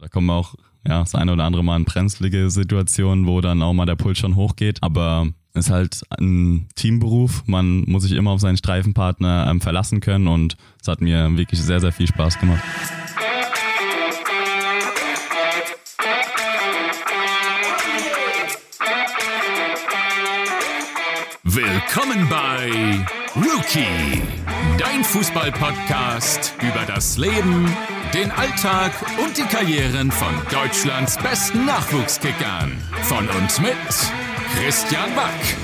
Da kommen auch ja, das eine oder andere Mal in brenzlige Situationen, wo dann auch mal der Puls schon hochgeht. Aber es ist halt ein Teamberuf. Man muss sich immer auf seinen Streifenpartner ähm, verlassen können und es hat mir wirklich sehr, sehr viel Spaß gemacht. Willkommen bei Rookie, dein Fußball-Podcast über das Leben, den Alltag und die Karrieren von Deutschlands besten Nachwuchskickern. Von uns mit Christian Back.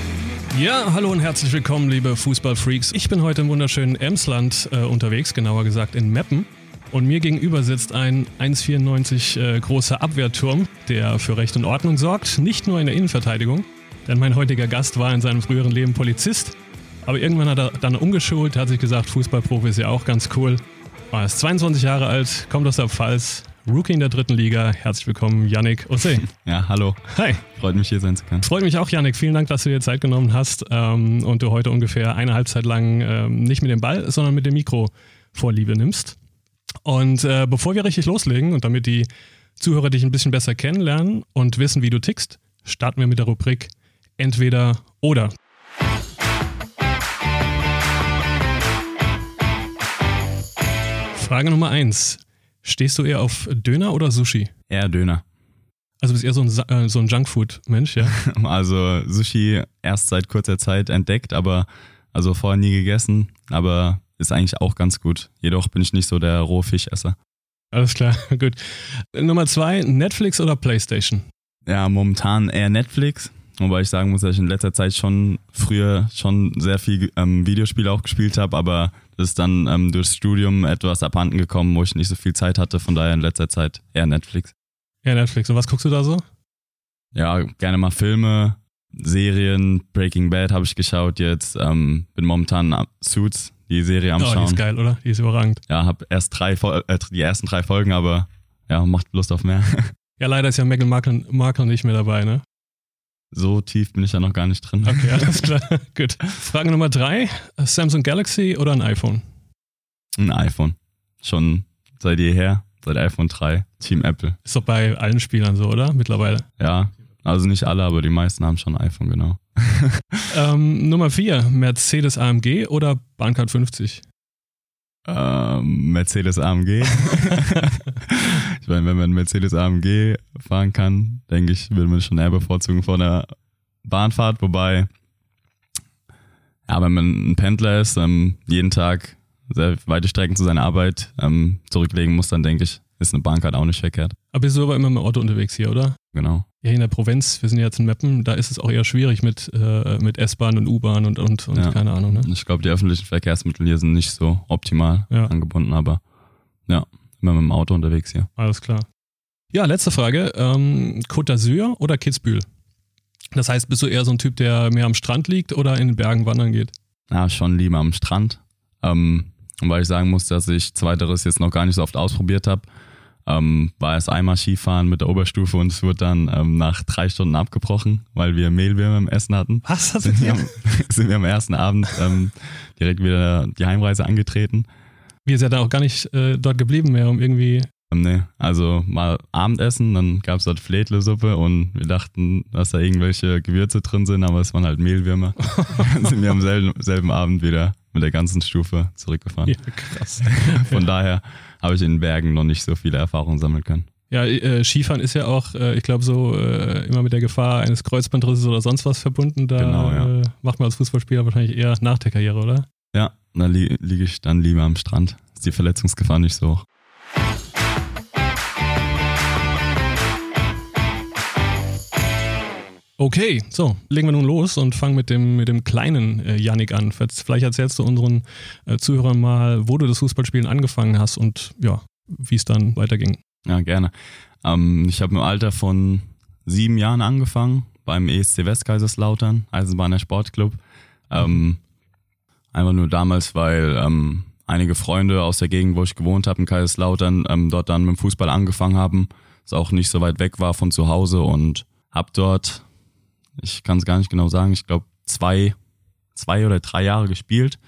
Ja, hallo und herzlich willkommen, liebe Fußballfreaks. Ich bin heute im wunderschönen Emsland äh, unterwegs, genauer gesagt in Meppen. Und mir gegenüber sitzt ein 1,94 äh, großer Abwehrturm, der für Recht und Ordnung sorgt, nicht nur in der Innenverteidigung. Denn mein heutiger Gast war in seinem früheren Leben Polizist. Aber irgendwann hat er dann umgeschult, hat sich gesagt, Fußballprofi ist ja auch ganz cool. Er ist 22 Jahre alt, kommt aus der Pfalz, Rookie in der dritten Liga. Herzlich willkommen, Yannick Ose. Ja, hallo. Hi. Freut mich hier sein zu können. Freut mich auch, Yannick. Vielen Dank, dass du dir Zeit genommen hast ähm, und du heute ungefähr eine Halbzeit lang ähm, nicht mit dem Ball, sondern mit dem Mikro Vorliebe nimmst. Und äh, bevor wir richtig loslegen und damit die Zuhörer dich ein bisschen besser kennenlernen und wissen, wie du tickst, starten wir mit der Rubrik Entweder oder. Frage Nummer eins. Stehst du eher auf Döner oder Sushi? Eher Döner. Also bist eher so ein, äh, so ein Junkfood-Mensch, ja? Also Sushi erst seit kurzer Zeit entdeckt, aber also vorher nie gegessen, aber ist eigentlich auch ganz gut. Jedoch bin ich nicht so der Rohfischesser. Alles klar, gut. Nummer zwei, Netflix oder Playstation? Ja, momentan eher Netflix, wobei ich sagen muss, dass ich in letzter Zeit schon früher schon sehr viel ähm, Videospiele auch gespielt habe, aber das ist dann ähm, durchs Studium etwas abhanden gekommen, wo ich nicht so viel Zeit hatte, von daher in letzter Zeit eher Netflix. Ja, Netflix. Und was guckst du da so? Ja, gerne mal Filme, Serien, Breaking Bad habe ich geschaut jetzt, ähm, bin momentan am- Suits, die Serie am oh, die Schauen. ist geil, oder? Die ist überragend. Ja, habe erst drei, äh, die ersten drei Folgen, aber ja, macht Lust auf mehr. Ja, leider ist ja Meghan Markle, Markle nicht mehr dabei, ne? So tief bin ich da noch gar nicht drin. Okay, alles klar. Gut. Frage Nummer drei, Samsung Galaxy oder ein iPhone? Ein iPhone. Schon seit jeher, seit iPhone 3, Team Apple. Ist doch bei allen Spielern so, oder? Mittlerweile. Ja, also nicht alle, aber die meisten haben schon ein iPhone, genau. Ähm, Nummer vier, Mercedes AMG oder Bahncard 50? Ähm, Mercedes AMG. ich meine, wenn man Mercedes AMG fahren kann, denke ich, würde man schon eher bevorzugen vor einer Bahnfahrt. Wobei, ja, wenn man ein Pendler ist, ähm, jeden Tag sehr weite Strecken zu seiner Arbeit ähm, zurücklegen muss, dann denke ich, ist eine Bahncard auch nicht verkehrt. Aber bist du aber immer mit dem Auto unterwegs hier, oder? Genau. Ja, in der Provinz, wir sind jetzt in Meppen, da ist es auch eher schwierig mit, äh, mit S-Bahn und U-Bahn und, und, und Ja. keine Ahnung, ne? Ich glaube, die öffentlichen Verkehrsmittel hier sind nicht so optimal Ja. angebunden, aber ja, immer mit dem Auto unterwegs hier. Alles klar. Ja, letzte Frage. Ähm, Côte d'Azur oder Kitzbühel? Das heißt, bist du eher so ein Typ, der mehr am Strand liegt oder in den Bergen wandern geht? Ja, schon lieber am Strand. Ähm, weil ich sagen muss, dass ich Zweiteres jetzt noch gar nicht so oft ausprobiert habe, ähm, war erst einmal Skifahren mit der Oberstufe und es wurde dann ähm, nach drei Stunden abgebrochen, weil wir Mehlwürmer im Essen hatten. Was? Das Sind wir, am, sind wir am ersten Abend ähm, direkt wieder die Heimreise angetreten. Wir sind ja dann auch gar nicht äh, dort geblieben mehr, um irgendwie. Ähm, nee, also mal Abendessen, dann gab es dort Fledlesuppe und wir dachten, dass da irgendwelche Gewürze drin sind, aber es waren halt Mehlwürmer. dann sind wir am selben, selben Abend wieder mit der ganzen Stufe zurückgefahren. Ja, krass. Von daher habe ich in den Bergen noch nicht so viele Erfahrungen sammeln können. Ja, äh, Skifahren ist ja auch, äh, ich glaube, so äh, immer mit der Gefahr eines Kreuzbandrisses oder sonst was verbunden. Da Genau, ja. äh, macht man als Fußballspieler wahrscheinlich eher nach der Karriere, oder? Ja, da li liege ich dann lieber am Strand. Ist die Verletzungsgefahr nicht so hoch. Okay, so, legen wir nun los und fangen mit dem, mit dem kleinen äh, Yannick an. Vielleicht erzählst du unseren äh, Zuhörern mal, wo du das Fußballspielen angefangen hast und ja, wie es dann weiterging. Ja, gerne. Ähm, ich habe im Alter von sieben Jahren angefangen beim ESC Westkaiserslautern, Eisenbahner Sportclub. Ähm, einfach nur damals, weil ähm, einige Freunde aus der Gegend, wo ich gewohnt habe, in Kaiserslautern, ähm, dort dann mit dem Fußball angefangen haben. Es auch nicht so weit weg war von zu Hause und habe dort, ich kann es gar nicht genau sagen, ich glaube zwei, zwei oder drei Jahre gespielt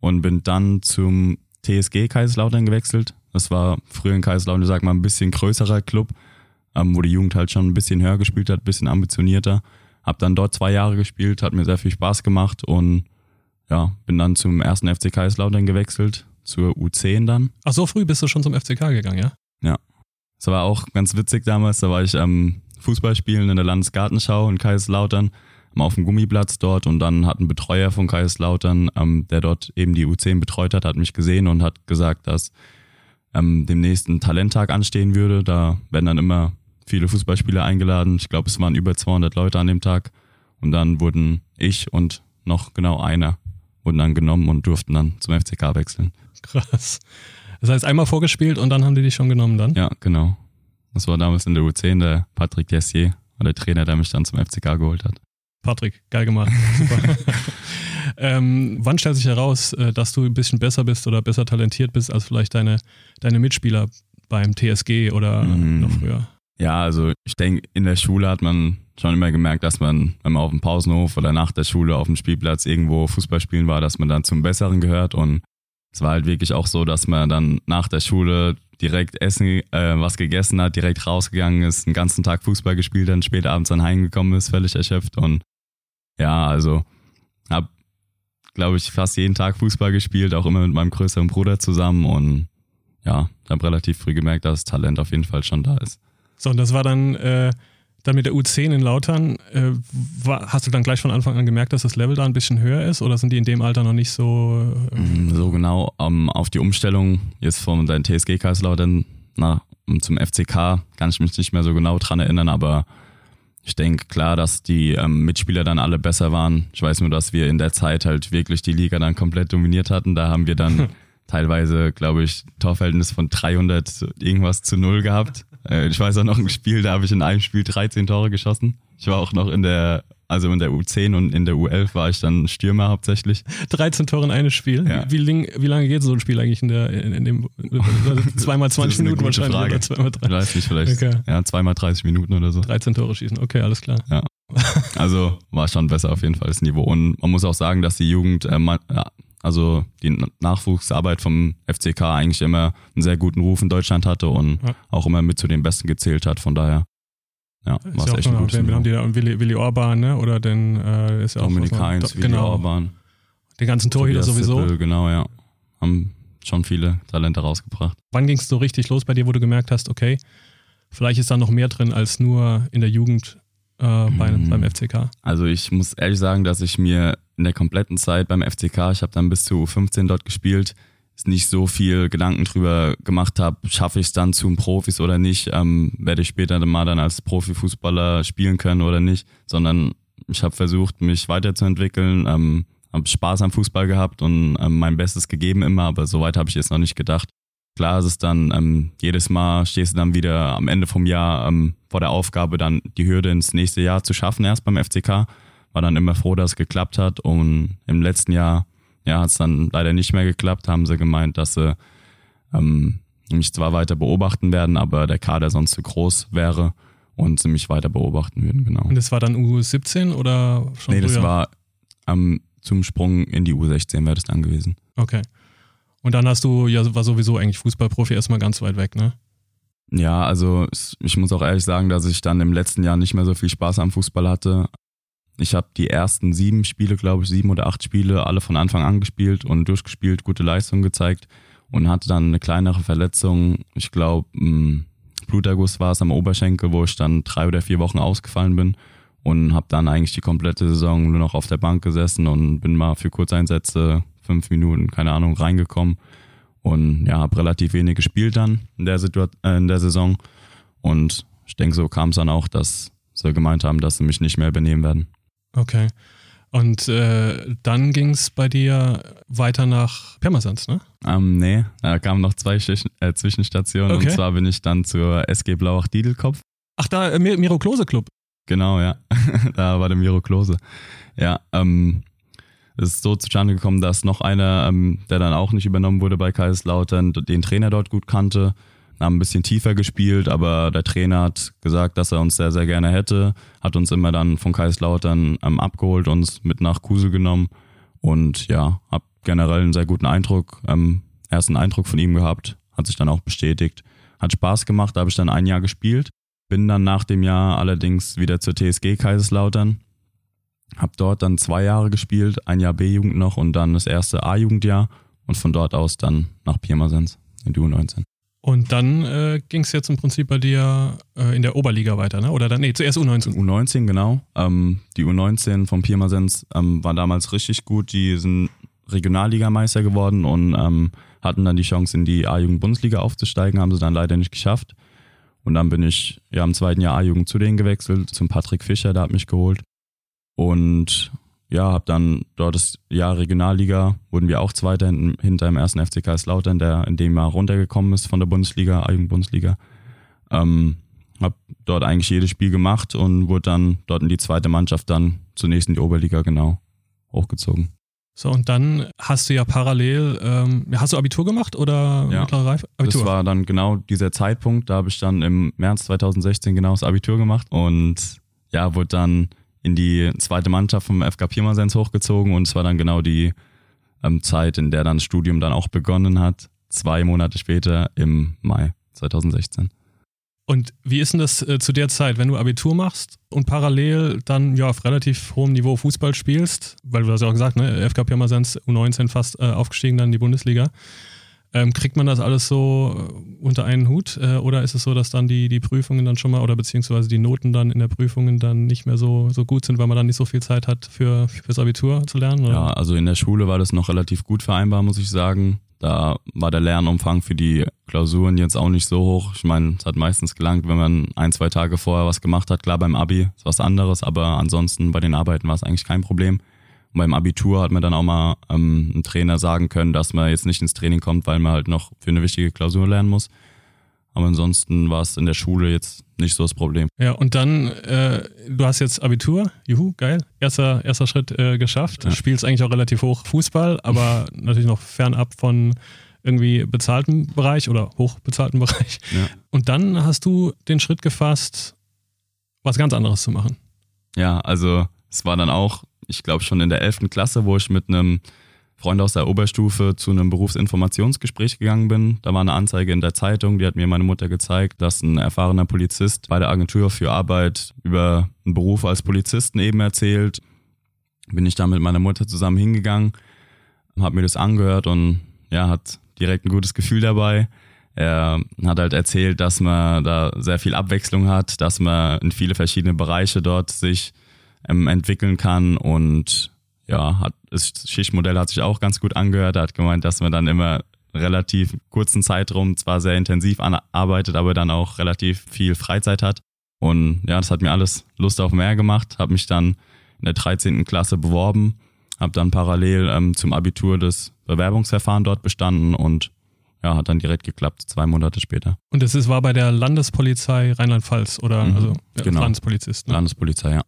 und bin dann zum TSG Kaiserslautern gewechselt. Das war früher in Kaiserslautern, ich sag mal, ein bisschen größerer Club, ähm, wo die Jugend halt schon ein bisschen höher gespielt hat, ein bisschen ambitionierter. Hab dann dort zwei Jahre gespielt, hat mir sehr viel Spaß gemacht und ja, bin dann zum ersten FC Kaiserslautern gewechselt, zur U10 dann. Ach, so früh bist du schon zum FCK gegangen, ja? Ja. Das war auch ganz witzig damals, da war ich am Fußball spielen in der Landesgartenschau in Kaiserslautern, auf dem Gummiplatz dort und dann hat ein Betreuer von Kaiserslautern, ähm, der dort eben die U10 betreut hat, hat mich gesehen und hat gesagt, dass ähm, demnächst ein Talenttag anstehen würde. Da werden dann immer viele Fußballspieler eingeladen. Ich glaube, es waren über 200 Leute an dem Tag. Und dann wurden ich und noch genau einer wurden dann genommen und durften dann zum FCK wechseln. Krass. Das heißt, einmal vorgespielt und dann haben die dich schon genommen dann? Ja, genau. Das war damals in der U10 der Patrick Dessier, der Trainer, der mich dann zum FCK geholt hat. Patrick, geil gemacht. Super. ähm, wann stellt sich heraus, äh, dass du ein bisschen besser bist oder besser talentiert bist als vielleicht deine, deine Mitspieler beim TSG oder mhm. noch früher? Ja, also ich denke, in der Schule hat man schon immer gemerkt, dass man, wenn man auf dem Pausenhof oder nach der Schule auf dem Spielplatz irgendwo Fußball spielen war, dass man dann zum Besseren gehört. Und es war halt wirklich auch so, dass man dann nach der Schule direkt essen, äh, was gegessen hat, direkt rausgegangen ist, den ganzen Tag Fußball gespielt hat, spät abends dann heimgekommen ist, völlig erschöpft. Und ja, also habe, glaube ich, fast jeden Tag Fußball gespielt, auch immer mit meinem größeren Bruder zusammen. Und ja, habe relativ früh gemerkt, dass das Talent auf jeden Fall schon da ist. So, und das war dann, äh, dann mit der U10 in Lautern. Äh, war, hast du dann gleich von Anfang an gemerkt, dass das Level da ein bisschen höher ist oder sind die in dem Alter noch nicht so? Äh so genau ähm, auf die Umstellung jetzt von deinem TSG Kaiserslautern nach, zum FCK kann ich mich nicht mehr so genau dran erinnern, aber ich denke klar, dass die ähm, Mitspieler dann alle besser waren. Ich weiß nur, dass wir in der Zeit halt wirklich die Liga dann komplett dominiert hatten. Da haben wir dann teilweise, glaube ich, Torverhältnis von 300 irgendwas zu null gehabt. Äh, ich weiß auch noch ein Spiel, da habe ich in einem Spiel 13 Tore geschossen. Ich war auch noch in der, also in der U10 und in der U11 war ich dann Stürmer hauptsächlich. 13 Tore in einem Spiel? Ja. Wie, wie, lange geht so ein Spiel eigentlich in, der, in, in dem, zweimal 20 Minuten wahrscheinlich Frage. oder zweimal 30? Ich weiß nicht, vielleicht, okay. ja, zweimal 30 Minuten oder so. 13 Tore schießen, okay, alles klar. Ja. Also war schon besser auf jeden Fall das Niveau. Und man muss auch sagen, dass die Jugend, äh, man, ja, also die Nachwuchsarbeit vom FCK eigentlich immer einen sehr guten Ruf in Deutschland hatte und ja. auch immer mit zu den Besten gezählt hat. Von daher, ja, war es echt ein gutes Wir haben die da Willi, Willi Orban, ne? oder den äh, ist ja Dominik auch Heinz, Willi genau. Orban. Den ganzen Torhüter sowieso. Sippel, genau, ja. Haben schon viele Talente rausgebracht. Wann ging es so richtig los bei dir, wo du gemerkt hast, okay, vielleicht ist da noch mehr drin als nur in der Jugend äh, bei, mhm. beim FCK? Also ich muss ehrlich sagen, dass ich mir in der kompletten Zeit beim FCK, ich habe dann bis zu 15 dort gespielt, nicht so viel Gedanken drüber gemacht habe, schaffe ich es dann zum Profis oder nicht, ähm, werde ich später mal dann als Profifußballer spielen können oder nicht, sondern ich habe versucht, mich weiterzuentwickeln, ähm, habe Spaß am Fußball gehabt und ähm, mein Bestes gegeben immer, aber so weit habe ich jetzt noch nicht gedacht. Klar ist es dann, ähm, jedes Mal stehst du dann wieder am Ende vom Jahr ähm, vor der Aufgabe, dann die Hürde ins nächste Jahr zu schaffen, erst beim FCK war dann immer froh, dass es geklappt hat. Und im letzten Jahr ja, hat es dann leider nicht mehr geklappt, haben sie gemeint, dass sie ähm, mich zwar weiter beobachten werden, aber der Kader sonst zu groß wäre und sie mich weiter beobachten würden, genau. Und das war dann U17 oder schon Nee, früher? das war ähm, zum Sprung in die U16 wäre das dann gewesen. Okay. Und dann hast du, ja, war sowieso eigentlich Fußballprofi erstmal ganz weit weg, ne? Ja, also ich muss auch ehrlich sagen, dass ich dann im letzten Jahr nicht mehr so viel Spaß am Fußball hatte. Ich habe die ersten sieben Spiele, glaube ich, sieben oder acht Spiele, alle von Anfang an gespielt und durchgespielt, gute Leistung gezeigt und hatte dann eine kleinere Verletzung. Ich glaube, Bluterguss war es am Oberschenkel, wo ich dann drei oder vier Wochen ausgefallen bin und habe dann eigentlich die komplette Saison nur noch auf der Bank gesessen und bin mal für Kurzeinsätze, fünf Minuten, keine Ahnung, reingekommen und ja, habe relativ wenig gespielt dann in der, Situ äh, in der Saison und ich denke, so kam es dann auch, dass sie gemeint haben, dass sie mich nicht mehr übernehmen werden. Okay. Und äh, dann ging es bei dir weiter nach Pirmasens, ne? Ähm, nee, da kamen noch zwei äh, Zwischenstationen. Okay. Und zwar bin ich dann zur SG Blauach Diedelkopf. Ach, da, äh, Miro Klose Club. Genau, ja. da war der Miro Klose. Ja, ähm, es ist so zustande gekommen, dass noch einer, ähm, der dann auch nicht übernommen wurde bei Kaiserslautern, den Trainer dort gut kannte haben ein bisschen tiefer gespielt, aber der Trainer hat gesagt, dass er uns sehr, sehr gerne hätte, hat uns immer dann von Kaiserslautern ähm, abgeholt, uns mit nach Kusel genommen und ja, hab generell einen sehr guten Eindruck, ähm, ersten Eindruck von ihm gehabt, hat sich dann auch bestätigt. Hat Spaß gemacht, da habe ich dann ein Jahr gespielt. Bin dann nach dem Jahr allerdings wieder zur TSG Kaiserslautern. Hab dort dann zwei Jahre gespielt, ein Jahr B-Jugend noch und dann das erste A-Jugendjahr und von dort aus dann nach Pirmasens in die U19. Und dann äh, ging es jetzt im Prinzip bei dir äh, in der Oberliga weiter, ne? Oder dann, nee, zuerst U19. U19, genau. Ähm, die U19 von Pirmasens ähm, war damals richtig gut. Die sind Regionalligameister geworden und ähm, hatten dann die Chance, in die A-Jugend-Bundesliga aufzusteigen, haben sie dann leider nicht geschafft. Und dann bin ich ja im zweiten Jahr A-Jugend zu denen gewechselt, zum Patrick Fischer, der hat mich geholt. Und ja, habe dann dort das Jahr Regionalliga, wurden wir auch Zweiter hinter dem ersten FC Kaiserslautern, der in dem Jahr runtergekommen ist von der Bundesliga, A-Jugend-Bundesliga. Ähm, habe dort eigentlich jedes Spiel gemacht und wurde dann dort in die zweite Mannschaft dann zunächst in die Oberliga genau hochgezogen. So, und dann hast du ja parallel, ähm, hast du Abitur gemacht oder ja, mittlere Reife? Abitur. Das war dann genau dieser Zeitpunkt, da habe ich dann im März 2016 genau das Abitur gemacht und ja, wurde dann in die zweite Mannschaft vom FK Pirmasens hochgezogen und es war dann genau die ähm, Zeit, in der dann das Studium dann auch begonnen hat, zwei Monate später im Mai 2016. Und wie ist denn das äh, zu der Zeit, wenn du Abitur machst und parallel dann ja auf relativ hohem Niveau Fußball spielst, weil du hast ja auch gesagt, ne, FK Pirmasens U19 fast äh, aufgestiegen dann in die Bundesliga. Ähm, kriegt man das alles so äh, unter einen Hut äh, oder ist es so, dass dann die, die Prüfungen dann schon mal oder beziehungsweise die Noten dann in der Prüfungen dann nicht mehr so, so gut sind, weil man dann nicht so viel Zeit hat für, fürs Abitur zu lernen? Oder? Ja, also in der Schule war das noch relativ gut vereinbar, muss ich sagen. Da war der Lernumfang für die Klausuren jetzt auch nicht so hoch. Ich meine, es hat meistens gelangt, wenn man ein, zwei Tage vorher was gemacht hat. Klar, beim Abi ist was anderes, aber ansonsten bei den Arbeiten war es eigentlich kein Problem. Und beim Abitur hat mir dann auch mal ähm, ein Trainer sagen können, dass man jetzt nicht ins Training kommt, weil man halt noch für eine wichtige Klausur lernen muss. Aber ansonsten war es in der Schule jetzt nicht so das Problem. Ja, und dann, äh, du hast jetzt Abitur, juhu, geil, erster, erster Schritt äh, geschafft. Ja. Spielst eigentlich auch relativ hoch Fußball, aber natürlich noch fernab von irgendwie bezahltem Bereich oder hochbezahltem Bereich. Ja. Und dann hast du den Schritt gefasst, was ganz anderes zu machen. Ja, also es war dann auch ich glaube schon in der 11. Klasse, wo ich mit einem Freund aus der Oberstufe zu einem Berufsinformationsgespräch gegangen bin. Da war eine Anzeige in der Zeitung, die hat mir meine Mutter gezeigt, dass ein erfahrener Polizist bei der Agentur für Arbeit über einen Beruf als Polizisten eben erzählt. Bin ich da mit meiner Mutter zusammen hingegangen, habe mir das angehört und ja, hat direkt ein gutes Gefühl dabei. Er hat halt erzählt, dass man da sehr viel Abwechslung hat, dass man in viele verschiedene Bereiche dort sich ähm, entwickeln kann und ja, hat, das Schichtmodell hat sich auch ganz gut angehört. Er hat gemeint, dass man dann immer relativ kurzen Zeitraum zwar sehr intensiv arbeitet, aber dann auch relativ viel Freizeit hat. Und ja, das hat mir alles Lust auf mehr gemacht. Habe mich dann in der 13. Klasse beworben, habe dann parallel ähm, zum Abitur das Bewerbungsverfahren dort bestanden und ja, hat dann direkt geklappt, zwei Monate später. Und das ist, war bei der Landespolizei Rheinland-Pfalz oder mhm, also ja, genau. Landespolizist? Ne? Landespolizei, ja.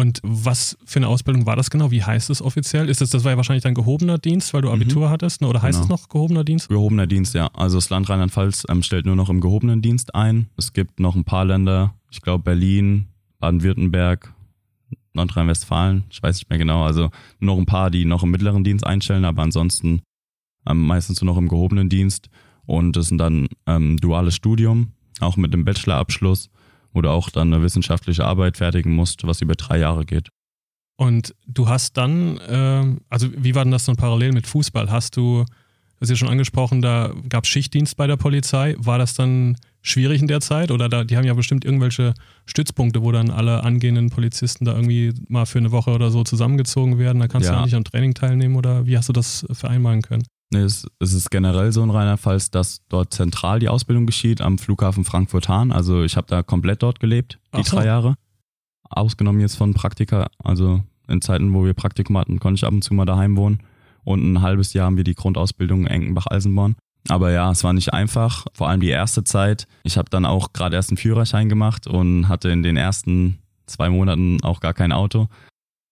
Und was für eine Ausbildung war das genau? Wie heißt es offiziell? Ist das, das war ja wahrscheinlich dein gehobener Dienst, weil du mhm. Abitur mhm. hattest, ne? oder heißt genau. es noch gehobener Dienst? Gehobener Dienst, ja. Also das Land Rheinland-Pfalz ähm, stellt nur noch im gehobenen Dienst ein. Es gibt noch ein paar Länder, ich glaube Berlin, Baden-Württemberg, Nordrhein-Westfalen, ich weiß nicht mehr genau. Also nur noch ein paar, die noch im mittleren Dienst einstellen, aber ansonsten ähm, meistens nur noch im gehobenen Dienst. Und das sind dann ähm, duales Studium, auch mit dem Bachelorabschluss wo du auch dann eine wissenschaftliche Arbeit fertigen musst, was über drei Jahre geht. Und du hast dann, äh, also wie war denn das dann parallel mit Fußball? Hast du, das ist ja schon angesprochen, da gab es Schichtdienst bei der Polizei. War das dann schwierig in der Zeit? Oder da, die haben ja bestimmt irgendwelche Stützpunkte, wo dann alle angehenden Polizisten da irgendwie mal für eine Woche oder so zusammengezogen werden. Da kannst ja. du ja nicht am Training teilnehmen oder wie hast du das vereinbaren können? Nee, es, es ist generell so in Rheinland-Pfalz, dass dort zentral die Ausbildung geschieht am Flughafen Frankfurt-Hahn. Also ich habe da komplett dort gelebt, die so. drei Jahre. Ausgenommen jetzt von Praktika. Also in Zeiten, wo wir Praktikum hatten, konnte ich ab und zu mal daheim wohnen. Und ein halbes Jahr haben wir die Grundausbildung in Enkenbach-Eisenborn. Aber ja, es war nicht einfach, vor allem die erste Zeit. Ich habe dann auch gerade erst einen Führerschein gemacht und hatte in den ersten zwei Monaten auch gar kein Auto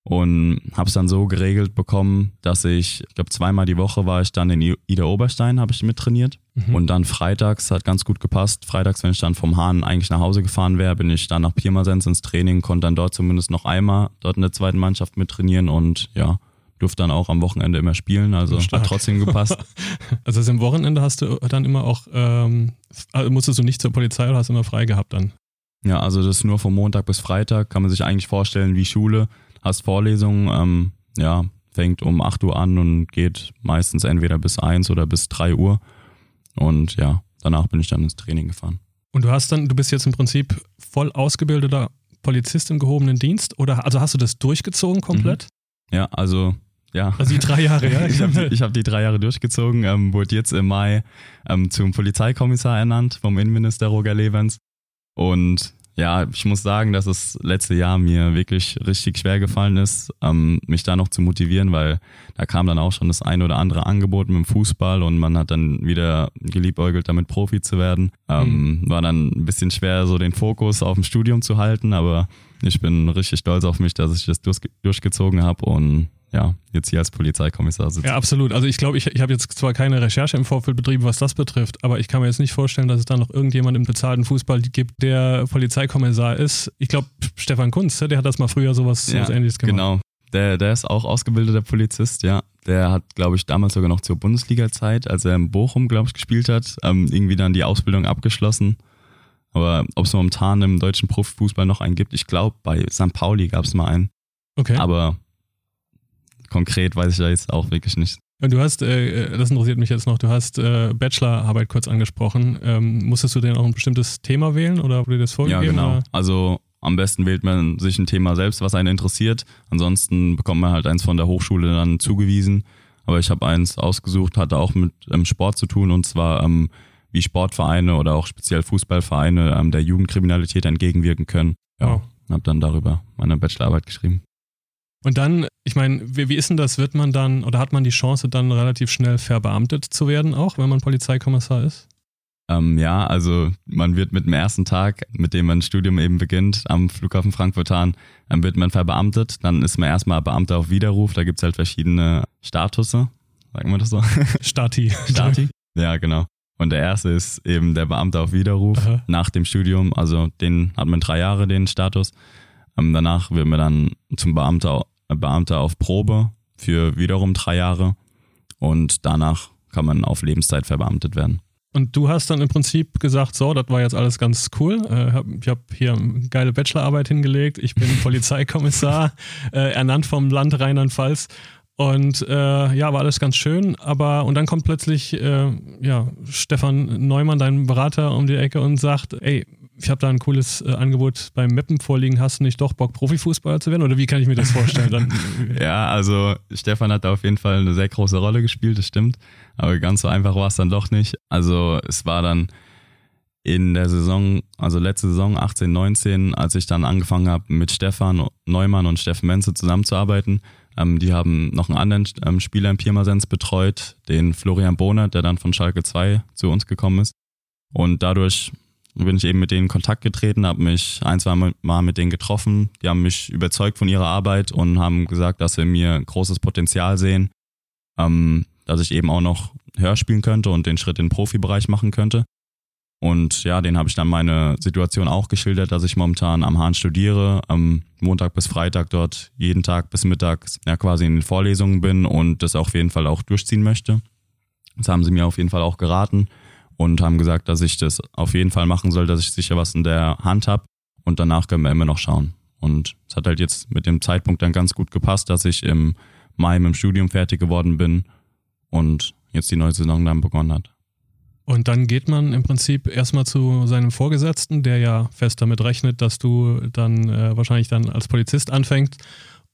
und habe es dann so geregelt bekommen, dass ich, ich glaube zweimal die Woche war ich dann in Ida Oberstein, habe ich mit trainiert mhm. und dann freitags hat ganz gut gepasst. Freitags, wenn ich dann vom Hahn eigentlich nach Hause gefahren wäre, bin ich dann nach Pirmasens ins Training, konnte dann dort zumindest noch einmal dort in der zweiten Mannschaft mit trainieren und ja, durfte dann auch am Wochenende immer spielen, also Stark. hat trotzdem gepasst. Also das am Wochenende hast du dann immer auch, ähm, also musstest du nicht zur Polizei oder hast immer frei gehabt dann? ja, also das ist nur von Montag bis Freitag, kann man sich eigentlich vorstellen wie Schule. Hast Vorlesungen, ähm, ja, fängt um 8 Uhr an und geht meistens entweder bis 1 oder bis 3 Uhr. Und ja, danach bin ich dann ins Training gefahren. Und du hast dann, du bist jetzt im Prinzip voll ausgebildeter Polizist im gehobenen Dienst oder also hast du das durchgezogen komplett? Ja, also ja. Also die drei Jahre, ja. ich habe die, hab die drei Jahre durchgezogen, ähm, wurde jetzt im Mai ähm, zum Polizeikommissar ernannt vom Innenminister Roger Levens. Und ja, ich muss sagen, dass das letzte Jahr mir wirklich richtig schwer gefallen ist, ähm, mich da noch zu motivieren, weil da kam dann auch schon das ein oder andere Angebot mit dem Fußball und man hat dann wieder geliebäugelt, damit Profi zu werden. Ähm, War dann ein bisschen schwer, so den Fokus auf dem Studium zu halten, aber ich bin richtig stolz auf mich, dass ich das durchge- durchgezogen habe und ja, jetzt hier als Polizeikommissar sitze. Ja, absolut. Also ich glaube, ich, ich habe jetzt zwar keine Recherche im Vorfeld betrieben, was das betrifft, aber ich kann mir jetzt nicht vorstellen, dass es da noch irgendjemand im bezahlten Fußball gibt, der Polizeikommissar ist. Ich glaube, Stefan Kunz, der hat das mal früher sowas, sowas ähnliches gemacht. Genau. Der, der ist auch ausgebildeter Polizist, ja. Der hat, glaube ich, damals sogar noch zur Bundesliga-Zeit, als er in Bochum, glaube ich, gespielt hat, ähm, irgendwie dann die Ausbildung abgeschlossen. Aber ob es momentan im deutschen Profifußball noch einen gibt, ich glaube, bei St. Pauli gab es mal einen. Okay. Aber konkret weiß ich da jetzt auch wirklich nicht. Und du hast, äh, das interessiert mich jetzt noch, du hast äh, Bachelorarbeit kurz angesprochen. Ähm, musstest du denn auch ein bestimmtes Thema wählen oder wurde dir das vorgegeben? Ja, genau. Oder? Also am besten wählt man sich ein Thema selbst, was einen interessiert. Ansonsten bekommt man halt eins von der Hochschule dann zugewiesen. Aber ich habe eins ausgesucht, hatte auch mit ähm, Sport zu tun und zwar ähm, wie Sportvereine oder auch speziell Fußballvereine ähm, der Jugendkriminalität entgegenwirken können. Ja, Wow. und habe dann darüber meine Bachelorarbeit geschrieben. Und dann, ich meine, wie, wie ist denn das? Wird man dann oder hat man die Chance, dann relativ schnell verbeamtet zu werden, auch wenn man Polizeikommissar ist? Ähm, ja, also man wird mit dem ersten Tag, mit dem man ein Studium eben beginnt, am Flughafen Frankfurt-Hahn, ähm, wird man verbeamtet. Dann ist man erstmal Beamter auf Widerruf. Da gibt's halt verschiedene Statusse, sagen wir das so? Stati. Stati? ja, genau. Und der erste ist eben der Beamte auf Widerruf Aha. nach dem Studium. Also den hat man drei Jahre, den Status. Ähm, danach wird man dann zum Beamter, Beamter auf Probe für wiederum drei Jahre. Und danach kann man auf Lebenszeit verbeamtet werden. Und du hast dann im Prinzip gesagt, so, das war jetzt alles ganz cool. Äh, hab, ich habe hier eine geile Bachelorarbeit hingelegt. Ich bin Polizeikommissar, äh, ernannt vom Land Rheinland-Pfalz. Und äh, ja, war alles ganz schön. Aber und dann kommt plötzlich äh, ja, Stefan Neumann, dein Berater, um die Ecke und sagt, ey, ich habe da ein cooles äh, Angebot beim Meppen vorliegen. Hast du nicht doch Bock, Profifußballer zu werden? Oder wie kann ich mir das vorstellen? Dann, Ja, also Stefan hat da auf jeden Fall eine sehr große Rolle gespielt, das stimmt. Aber ganz so einfach war es dann doch nicht. Also es war dann in der Saison, also letzte Saison 18, 19, als ich dann angefangen habe mit Stefan Neumann und Steffen Menze zusammenzuarbeiten. Ähm, die haben noch einen anderen ähm, Spieler in Pirmasens betreut, den Florian Bohner, der dann von Schalke 2 zu uns gekommen ist. Und dadurch bin ich eben mit denen in Kontakt getreten, habe mich ein, zwei Mal mit denen getroffen. Die haben mich überzeugt von ihrer Arbeit und haben gesagt, dass sie mir großes Potenzial sehen, ähm, dass ich eben auch noch höher spielen könnte und den Schritt in den Profibereich machen könnte. Und ja, den habe ich dann meine Situation auch geschildert, dass ich momentan am Hahn studiere, am Montag bis Freitag dort jeden Tag bis mittags ja quasi in den Vorlesungen bin und das auf jeden Fall auch durchziehen möchte. Das haben sie mir auf jeden Fall auch geraten und haben gesagt, dass ich das auf jeden Fall machen soll, dass ich sicher was in der Hand habe und danach können wir immer noch schauen. Und es hat halt jetzt mit dem Zeitpunkt dann ganz gut gepasst, dass ich im Mai mit dem Studium fertig geworden bin und jetzt die neue Saison dann begonnen hat. Und dann geht man im Prinzip erstmal zu seinem Vorgesetzten, der ja fest damit rechnet, dass du dann äh, wahrscheinlich dann als Polizist anfängst.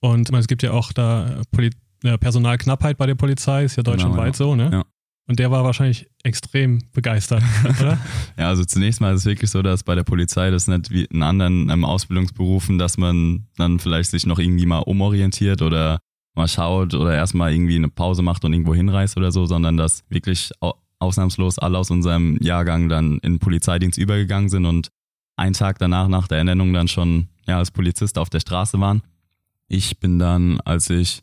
Und es gibt ja auch da Poli äh, Personalknappheit bei der Polizei, ist ja Genau, deutschlandweit ja. so, ne? Ja. Und der war wahrscheinlich extrem begeistert, oder? Ja, also zunächst mal ist es wirklich so, dass bei der Polizei das nicht wie in anderen ähm, Ausbildungsberufen, dass man dann vielleicht sich noch irgendwie mal umorientiert oder mal schaut oder erstmal irgendwie eine Pause macht und irgendwo hinreist oder so, sondern dass wirklich au ausnahmslos alle aus unserem Jahrgang dann in den Polizeidienst übergegangen sind und einen Tag danach nach der Ernennung dann schon ja, als Polizist auf der Straße waren. Ich bin dann, als ich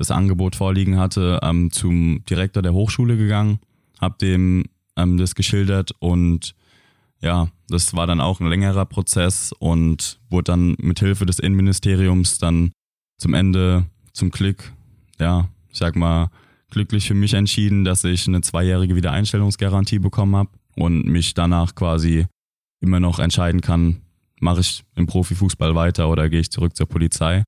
das Angebot vorliegen hatte, ähm, zum Direktor der Hochschule gegangen, habe dem ähm, das geschildert und ja, das war dann auch ein längerer Prozess und wurde dann mit Hilfe des Innenministeriums dann zum Ende zum Glück ja, ich sag mal, glücklich für mich entschieden, dass ich eine zweijährige Wiedereinstellungsgarantie bekommen habe und mich danach quasi immer noch entscheiden kann, mache ich im Profifußball weiter oder gehe ich zurück zur Polizei.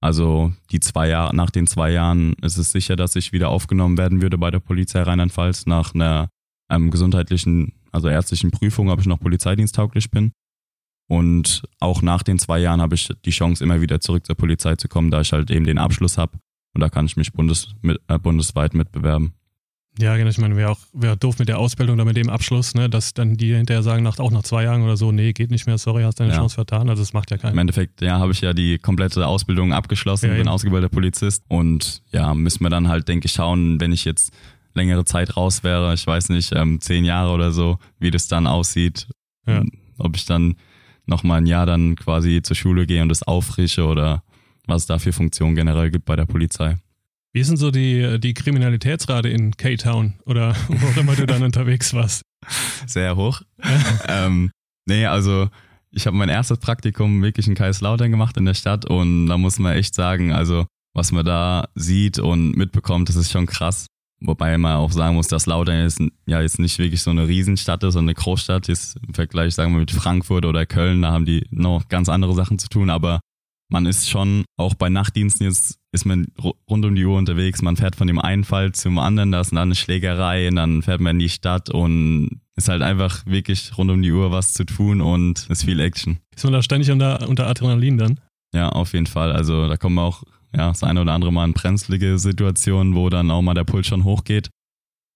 Also die zwei Jahre, nach den zwei Jahren ist es sicher, dass ich wieder aufgenommen werden würde bei der Polizei Rheinland-Pfalz nach einer ähm, gesundheitlichen, also ärztlichen Prüfung, ob ich noch polizeidiensttauglich bin. Und auch nach den zwei Jahren habe ich die Chance, immer wieder zurück zur Polizei zu kommen, da ich halt eben den Abschluss habe. Und da kann ich mich bundes, mit, äh, bundesweit mitbewerben. Ja, genau. Ich meine, wäre auch wär doof mit der Ausbildung oder mit dem Abschluss, ne, dass dann die hinterher sagen, nach, auch nach zwei Jahren oder so, nee, geht nicht mehr, sorry, hast deine Ja. Chance vertan. Also das macht ja keiner. Im Endeffekt, ja, habe ich ja die komplette Ausbildung abgeschlossen, Ja, bin eben. ausgebildeter Polizist. Und ja, müssen wir dann halt, denke ich, schauen, wenn ich jetzt längere Zeit raus wäre, ich weiß nicht, ähm, zehn Jahre oder so, wie das dann aussieht. Ja. Ob ich dann nochmal ein Jahr dann quasi zur Schule gehe und das auffrische oder was es da für Funktionen generell gibt bei der Polizei. Wie ist denn so die, die Kriminalitätsrate in K-Town oder wo auch immer du dann unterwegs warst? Sehr hoch. ähm, nee, also ich habe mein erstes Praktikum wirklich in Kaiserslautern gemacht in der Stadt und da muss man echt sagen, also was man da sieht und mitbekommt, das ist schon krass. Wobei man auch sagen muss, dass Lautern jetzt, ja jetzt nicht wirklich so eine Riesenstadt ist, sondern eine Großstadt. Jetzt im Vergleich, sagen wir, mit Frankfurt oder Köln, da haben die noch ganz andere Sachen zu tun, aber man ist schon, auch bei Nachtdiensten jetzt ist man ru- rund um die Uhr unterwegs, man fährt von dem einen Fall zum anderen, da ist dann eine Schlägerei und dann fährt man in die Stadt und ist halt einfach wirklich rund um die Uhr was zu tun und ist viel Action. Ist man da ständig unter, unter Adrenalin dann? Ja, auf jeden Fall. Also da kommen auch ja, das eine oder andere Mal in brenzlige Situationen, wo dann auch mal der Puls schon hochgeht.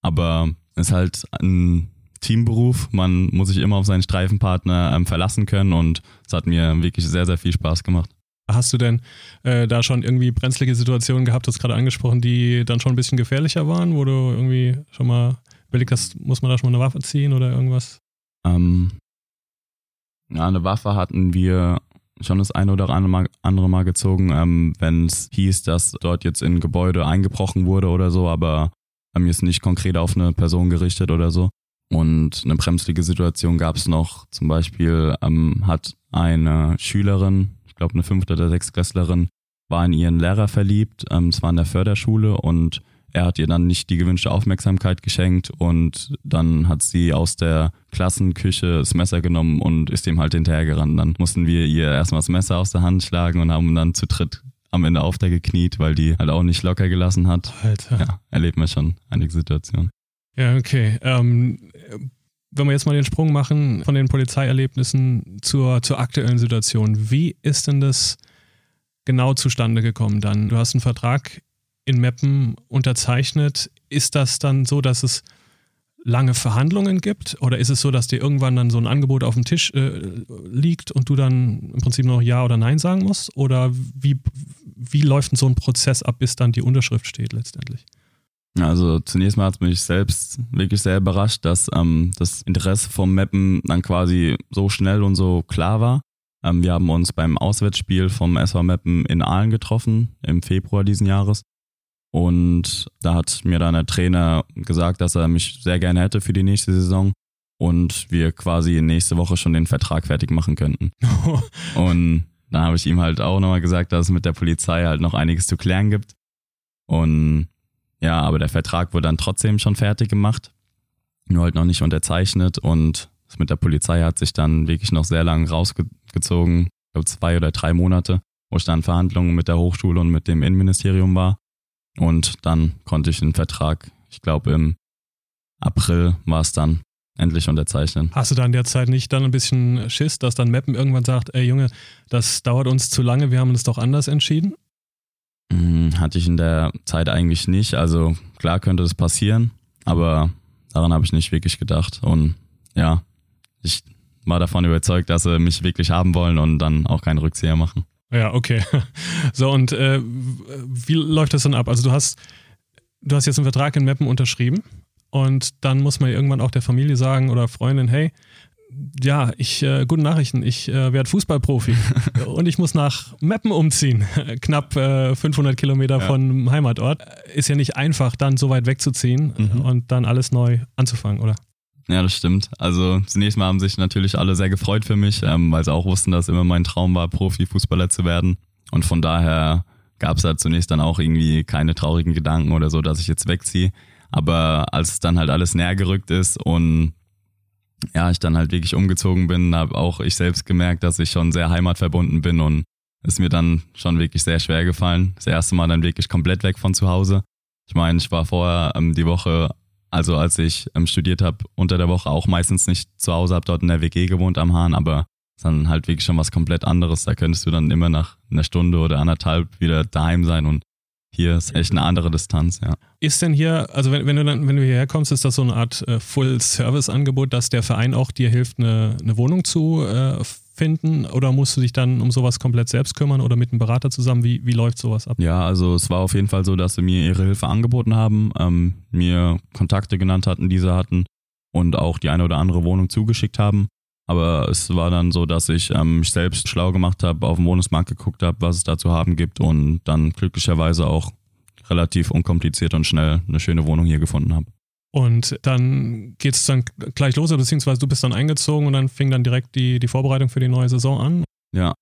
Aber es ist halt ein Teamberuf. Man muss sich immer auf seinen Streifenpartner ähm, verlassen können und es hat mir wirklich sehr, sehr viel Spaß gemacht. Hast du denn äh, da schon irgendwie brenzlige Situationen gehabt, du hast gerade angesprochen, die dann schon ein bisschen gefährlicher waren, wo du irgendwie schon mal überlegt hast, muss man da schon mal eine Waffe ziehen oder irgendwas? Ähm, ja, eine Waffe hatten wir schon das eine oder andere Mal, gezogen, ähm, wenn es hieß, dass dort jetzt in ein Gebäude eingebrochen wurde oder so, aber ähm, jetzt nicht konkret auf eine Person gerichtet oder so. Und eine bremslige Situation gab es noch. Zum Beispiel ähm, hat eine Schülerin, glaube eine fünfte oder sechstklässlerin, war in ihren Lehrer verliebt. Ähm, es war in der Förderschule und er hat ihr dann nicht die gewünschte Aufmerksamkeit geschenkt und dann hat sie aus der Klassenküche das Messer genommen und ist dem halt hinterhergerannt. Dann mussten wir ihr erstmal das Messer aus der Hand schlagen und haben dann zu dritt am Ende auf der gekniet, weil die halt auch nicht locker gelassen hat. Alter. Ja, erlebt man schon einige Situationen. Ja, okay. Ähm, wenn wir jetzt mal den Sprung machen von den Polizeierlebnissen zur, zur aktuellen Situation, wie ist denn das genau zustande gekommen dann? Du hast einen Vertrag in Meppen unterzeichnet. Ist das dann so, dass es lange Verhandlungen gibt? Oder ist es so, dass dir irgendwann dann so ein Angebot auf dem Tisch äh, liegt und du dann im Prinzip noch Ja oder Nein sagen musst? Oder wie, wie läuft denn so ein Prozess ab, bis dann die Unterschrift steht letztendlich? Also zunächst mal hat mich selbst wirklich sehr überrascht, dass ähm, das Interesse vom Mappen dann quasi so schnell und so klar war. Ähm, wir haben uns beim Auswärtsspiel vom SV Meppen in Aalen getroffen im Februar diesen Jahres. Und da hat mir dann der Trainer gesagt, dass er mich sehr gerne hätte für die nächste Saison und wir quasi nächste Woche schon den Vertrag fertig machen könnten. Und dann habe ich ihm halt auch nochmal gesagt, dass es mit der Polizei halt noch einiges zu klären gibt. Und ja, aber der Vertrag wurde dann trotzdem schon fertig gemacht, nur halt noch nicht unterzeichnet und das mit der Polizei hat sich dann wirklich noch sehr lange rausgezogen, ich glaube zwei oder drei Monate, wo ich dann Verhandlungen mit der Hochschule und mit dem Innenministerium war. Und dann konnte ich den Vertrag, ich glaube im April war es dann, endlich unterzeichnen. Hast du da in der Zeit nicht dann ein bisschen Schiss, dass dann Mappen irgendwann sagt, ey Junge, das dauert uns zu lange, wir haben uns doch anders entschieden? Hm, Hatte ich in der Zeit eigentlich nicht. Also klar könnte das passieren, aber daran habe ich nicht wirklich gedacht. Und ja, ich war davon überzeugt, dass sie mich wirklich haben wollen und dann auch keinen Rückzieher machen. Ja, okay. So, und äh, wie läuft das dann ab? Also du hast, du hast jetzt einen Vertrag in Mappen unterschrieben und dann muss man irgendwann auch der Familie sagen oder Freundin, hey, ja, ich, äh, gute Nachrichten, ich äh, werde Fußballprofi und ich muss nach Meppen umziehen, knapp äh, 500 Kilometer Ja. von Heimatort. Ist ja nicht einfach, dann so weit wegzuziehen Mhm. und dann alles neu anzufangen, oder? Ja, das stimmt. Also zunächst mal haben sich natürlich alle sehr gefreut für mich, ähm, weil sie auch wussten, dass immer mein Traum war, Profifußballer zu werden. Und von daher gab es da zunächst dann auch irgendwie keine traurigen Gedanken oder so, dass ich jetzt wegziehe. Aber als es dann halt alles näher gerückt ist und ja, ich dann halt wirklich umgezogen bin, habe auch ich selbst gemerkt, dass ich schon sehr heimatverbunden bin und ist mir dann schon wirklich sehr schwer gefallen. Das erste Mal dann wirklich komplett weg von zu Hause. Ich meine, ich war vorher ähm, die Woche, also als ich ähm, studiert habe, unter der Woche auch meistens nicht zu Hause, habe dort in der WG gewohnt am Hahn, aber dann halt wirklich schon was komplett anderes. Da könntest du dann immer nach einer Stunde oder anderthalb wieder daheim sein und hier ist echt eine andere Distanz, ja. Ist denn hier, also wenn, wenn du dann, wenn du hierher kommst, ist das so eine Art äh, Full-Service-Angebot, dass der Verein auch dir hilft, eine, eine Wohnung zu äh, finden? Oder musst du dich dann um sowas komplett selbst kümmern oder mit einem Berater zusammen? Wie, wie läuft sowas ab? Ja, also es war auf jeden Fall so, dass sie mir ihre Hilfe angeboten haben, ähm, mir Kontakte genannt hatten, die sie hatten und auch die eine oder andere Wohnung zugeschickt haben. Aber es war dann so, dass ich ähm, mich selbst schlau gemacht habe, auf dem Wohnungsmarkt geguckt habe, was es da zu haben gibt und dann glücklicherweise auch relativ unkompliziert und schnell eine schöne Wohnung hier gefunden habe. Und dann geht es dann gleich los, beziehungsweise du bist dann eingezogen und dann fing dann direkt die, die Vorbereitung für die neue Saison an. Ja,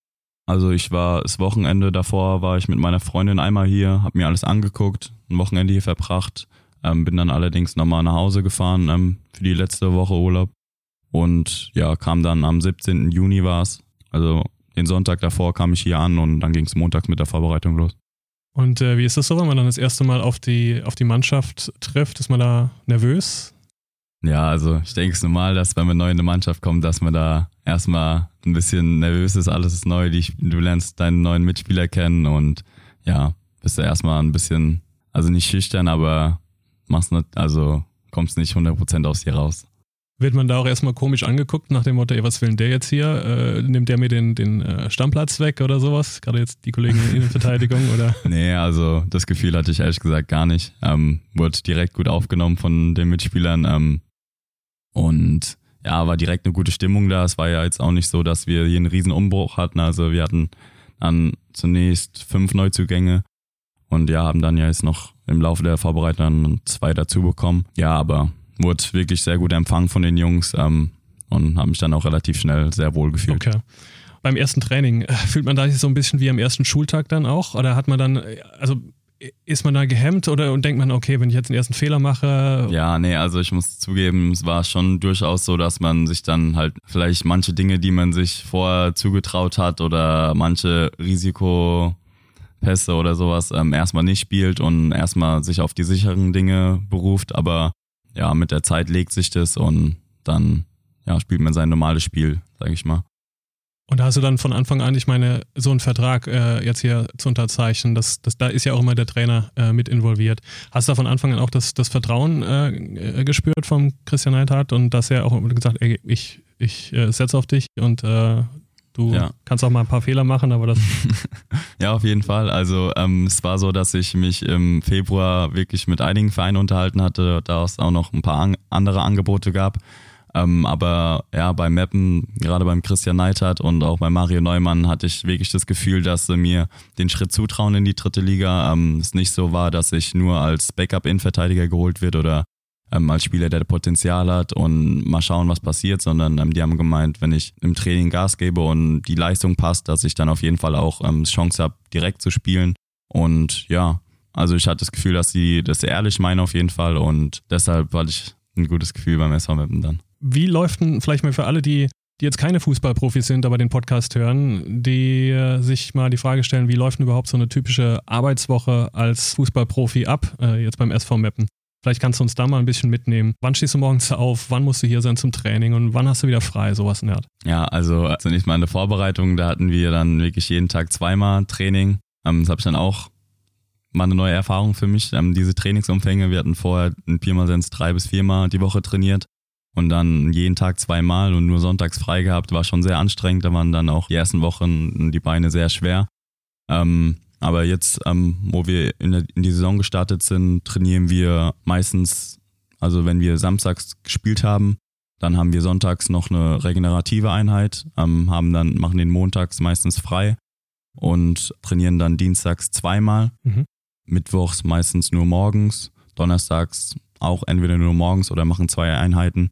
also ich war das Wochenende davor, war ich mit meiner Freundin einmal hier, habe mir alles angeguckt, ein Wochenende hier verbracht, ähm, bin dann allerdings nochmal nach Hause gefahren ähm, für die letzte Woche Urlaub und ja, kam dann am 17. Juni war es. Also den Sonntag davor kam ich hier an und dann ging es montags mit der Vorbereitung los. Und äh, wie ist das so, wenn man dann das erste Mal auf die, auf die Mannschaft trifft? Ist man da nervös? Ja, also ich denke es normal, dass wenn man neu in eine Mannschaft kommt, dass man da erstmal ein bisschen nervös ist, alles ist neu, die, du lernst deinen neuen Mitspieler kennen und ja, bist du erstmal ein bisschen, also nicht schüchtern, aber machst nicht, also kommst nicht 100% aus dir raus. Wird man da auch erstmal komisch angeguckt nach dem Motto, ey, was will denn der jetzt hier? Äh, nimmt der mir den, den äh, Stammplatz weg oder sowas? Gerade jetzt die Kollegen in der Innenverteidigung oder? Nee, also das Gefühl hatte ich ehrlich gesagt gar nicht. Ähm, wurde direkt gut aufgenommen von den Mitspielern. Ähm, und ja, war direkt eine gute Stimmung da. Es war ja jetzt auch nicht so, dass wir hier einen riesen Umbruch hatten. Also wir hatten dann zunächst fünf Neuzugänge und ja, haben dann ja jetzt noch im Laufe der Vorbereitung zwei dazu bekommen. Ja, aber wurde wirklich sehr gut empfangen von den Jungs ähm, und habe mich dann auch relativ schnell sehr wohl gefühlt. Okay. Beim ersten Training, äh, fühlt man da so ein bisschen wie am ersten Schultag dann auch? Oder hat man dann, äh, also ist man da gehemmt oder und denkt man, okay, wenn ich jetzt einen ersten Fehler mache? Ja, nee, also ich muss zugeben, es war schon durchaus so, dass man sich dann halt vielleicht manche Dinge, die man sich vorher zugetraut hat oder manche Risikopässe oder sowas ähm, erstmal nicht spielt und erstmal sich auf die sicheren Dinge beruft, aber ja, mit der Zeit legt sich das und dann ja, spielt man sein normales Spiel, sage ich mal. Und da hast du dann von Anfang an, ich meine, so einen Vertrag äh, jetzt hier zu unterzeichnen, das, das, da ist ja auch immer der Trainer äh, mit involviert. Hast du da von Anfang an auch das, das Vertrauen äh, gespürt vom Christian Neidhardt und dass er auch gesagt, ey, ich, ich äh, setze auf dich und äh, Du ja. kannst auch mal ein paar Fehler machen, aber das. ja, auf jeden Fall. Also ähm, es war so, dass ich mich im Februar wirklich mit einigen Vereinen unterhalten hatte, da es auch noch ein paar an andere Angebote gab. Ähm, aber ja, beim Mappen, gerade beim Christian Neithardt und auch bei Mario Neumann hatte ich wirklich das Gefühl, dass sie mir den Schritt zutrauen in die dritte Liga. Ähm, es nicht so war, dass ich nur als Backup-Innenverteidiger geholt wird oder ähm, als Spieler, der Potenzial hat und mal schauen, was passiert, sondern ähm, die haben gemeint, wenn ich im Training Gas gebe und die Leistung passt, dass ich dann auf jeden Fall auch ähm, Chance habe, direkt zu spielen. Und ja, also ich hatte das Gefühl, dass sie das ehrlich meinen auf jeden Fall und deshalb hatte ich ein gutes Gefühl beim SV Meppen dann. Wie läuft denn vielleicht mal für alle, die die jetzt keine Fußballprofis sind, aber den Podcast hören, die äh, sich mal die Frage stellen, wie läuft denn überhaupt so eine typische Arbeitswoche als Fußballprofi ab, äh, jetzt beim SV Meppen? Vielleicht kannst du uns da mal ein bisschen mitnehmen. Wann stehst du morgens auf? Wann musst du hier sein zum Training? Und wann hast du wieder frei? Sowas in der Art. Ja, also zunächst mal in der Vorbereitung, da hatten wir dann wirklich jeden Tag zweimal Training. Ähm, das habe ich dann auch mal eine neue Erfahrung für mich. Ähm, diese Trainingsumfänge, wir hatten vorher in Pirmasens drei bis viermal die Woche trainiert und dann jeden Tag zweimal und nur sonntags frei gehabt, war schon sehr anstrengend. Da waren dann auch die ersten Wochen die Beine sehr schwer. Ähm, aber jetzt, ähm, wo wir in, der, in die Saison gestartet sind, trainieren wir meistens, also wenn wir samstags gespielt haben, dann haben wir sonntags noch eine regenerative Einheit, ähm, haben dann, machen den montags meistens frei und trainieren dann dienstags zweimal, mhm. mittwochs meistens nur morgens, donnerstags auch entweder nur morgens oder machen zwei Einheiten.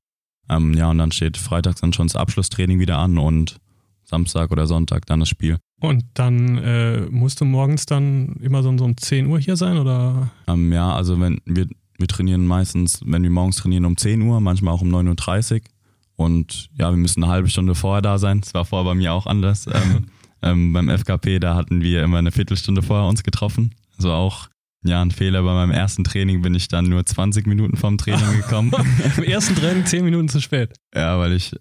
Ähm, ja, und dann steht freitags dann schon das Abschlusstraining wieder an und Samstag oder Sonntag dann das Spiel. Und dann äh, musst du morgens dann immer so, so um 10 Uhr hier sein oder? Ähm, ja, also wenn wir, wir trainieren meistens, wenn wir morgens trainieren um 10 Uhr, manchmal auch um 9.30 Uhr. Und ja, wir müssen eine halbe Stunde vorher da sein. Das war vorher bei mir auch anders. ähm, ähm, beim FKP, da hatten wir immer eine Viertelstunde vorher uns getroffen. Also auch ja, ein Fehler. Bei meinem ersten Training bin ich dann nur 20 Minuten vom Training gekommen. Im ersten Training 10 Minuten zu spät. Ja, weil ich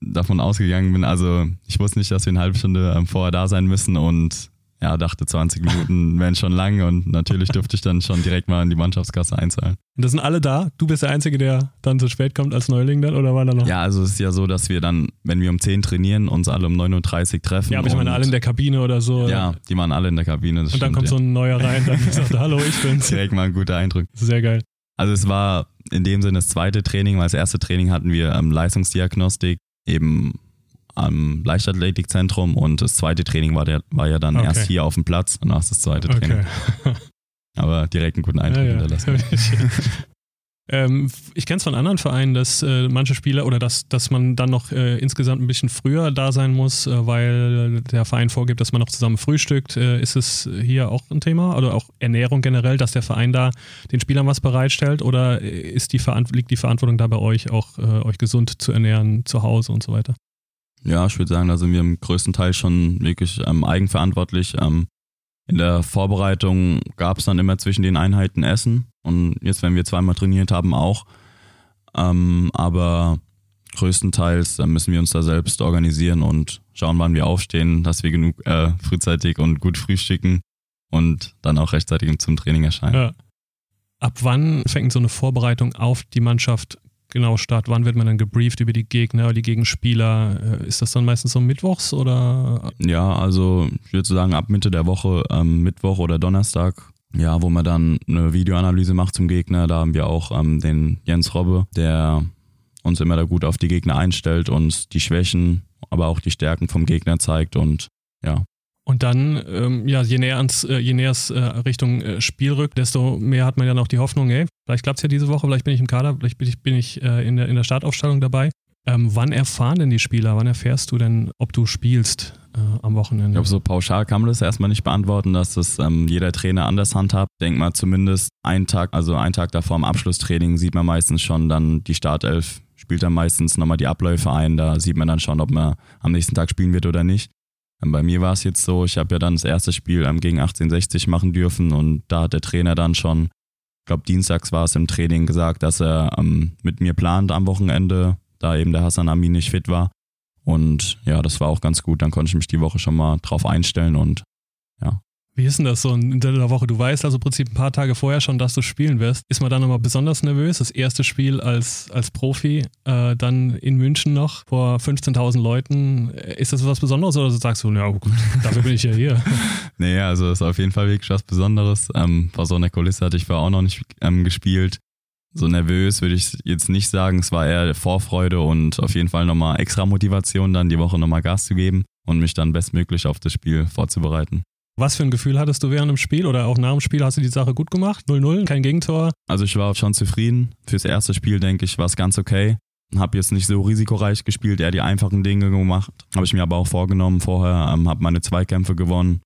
davon ausgegangen bin, also ich wusste nicht, dass wir eine halbe Stunde ähm, vorher da sein müssen und ja, dachte 20 Minuten wären schon lang und natürlich durfte ich dann schon direkt mal in die Mannschaftskasse einzahlen. Und das sind alle da? Du bist der Einzige, der dann zu spät kommt als Neuling dann oder war da noch? Ja, also es ist ja so, dass wir dann, wenn wir um 10 trainieren, uns alle um 9.30 Uhr treffen. Ja, aber ich meine alle in der Kabine oder so. Ja, die waren alle in der Kabine. und dann stimmt, kommt ja. so ein neuer rein, dann sagt, hallo, ich bin's. direkt mal ein guter Eindruck. Sehr geil. Also es war in dem Sinne das zweite Training, weil das erste Training hatten wir ähm, Leistungsdiagnostik eben am Leichtathletikzentrum und das zweite Training war, der, war ja dann Okay. erst hier auf dem Platz und danach das zweite Training. Okay. Aber direkt einen guten Eindruck Ja, ja. ähm, ich kenne es von anderen Vereinen, dass äh, manche Spieler oder dass, dass man dann noch äh, insgesamt ein bisschen früher da sein muss, äh, weil der Verein vorgibt, dass man noch zusammen frühstückt. Äh, ist es hier auch ein Thema oder auch Ernährung generell, dass der Verein da den Spielern was bereitstellt oder ist die liegt die Verantwortung da bei euch auch, äh, euch gesund zu ernähren zu Hause und so weiter? Ja, ich würde sagen, da sind wir im größten Teil schon wirklich ähm, eigenverantwortlich. Ähm, in der Vorbereitung gab es dann immer zwischen den Einheiten Essen und jetzt, wenn wir zweimal trainiert haben, auch. Ähm, aber größtenteils äh, müssen wir uns da selbst organisieren und schauen, wann wir aufstehen, dass wir genug äh, frühzeitig und gut frühstücken und dann auch rechtzeitig zum Training erscheinen. Ja. Ab wann fängt so eine Vorbereitung auf die Mannschaft genau statt? Wann wird man dann gebrieft über die Gegner, die Gegenspieler? Äh, Ist das dann meistens so mittwochs oder? Ja, also ich würde sagen, ab Mitte der Woche, ähm, Mittwoch oder Donnerstag, ja, wo man dann eine Videoanalyse macht zum Gegner. Da haben wir auch ähm, den Jens Robbe, der uns immer da gut auf die Gegner einstellt und die Schwächen, aber auch die Stärken vom Gegner zeigt und ja. Und dann, ähm, ja, je näher, ans, äh, je näher es äh, Richtung äh, Spiel rückt, desto mehr hat man ja noch die Hoffnung, ey, vielleicht klappt es ja diese Woche, vielleicht bin ich im Kader, vielleicht bin ich, bin ich äh, in, der, in der Startaufstellung dabei. Ähm, wann erfahren denn die Spieler, wann erfährst du denn, ob du spielst äh, am Ich Wochenende? glaube, so pauschal kann man das erstmal nicht beantworten, dass das ähm, jeder Trainer anders handhabt. Denk mal zumindest einen Tag, also einen Tag davor im Abschlusstraining sieht man meistens schon dann die Startelf, spielt dann meistens nochmal die Abläufe ein. Da sieht man dann schon, ob man am nächsten Tag spielen wird oder nicht. Ähm, Bei mir war es jetzt so, ich habe ja dann das erste Spiel ähm, gegen 1860 machen dürfen und da hat der Trainer dann schon, ich glaube dienstags war es im Training gesagt, dass er ähm, mit mir plant am Wochenende, da eben der Hassan Amin nicht fit war. Und ja, das war auch ganz gut. Dann konnte ich mich die Woche schon mal drauf einstellen und Wie ist denn das so in der Woche? Du weißt also im Prinzip ein paar Tage vorher schon, dass du spielen wirst. Ist man dann nochmal besonders nervös? Das erste Spiel als, als Profi, äh, dann in München noch vor 15.000 Leuten. Äh, Ist das was Besonderes oder sagst du, ja gut, dafür bin ich ja hier? Nee, also ist auf jeden Fall wirklich was Besonderes. Ähm, vor so einer Kulisse hatte ich vorher auch noch nicht ähm, gespielt. So nervös würde ich jetzt nicht sagen. Es war eher Vorfreude und auf jeden Fall nochmal extra Motivation, dann die Woche nochmal Gas zu geben und mich dann bestmöglich auf das Spiel vorzubereiten. Was für ein Gefühl hattest du während dem Spiel oder auch nach dem Spiel? Hast du die Sache gut gemacht? 0-0, kein Gegentor? Also ich war schon zufrieden. Fürs erste Spiel, denke ich, war es ganz okay. Habe jetzt nicht so risikoreich gespielt, eher die einfachen Dinge gemacht. Habe ich mir aber auch vorgenommen vorher, ähm, habe meine Zweikämpfe gewonnen.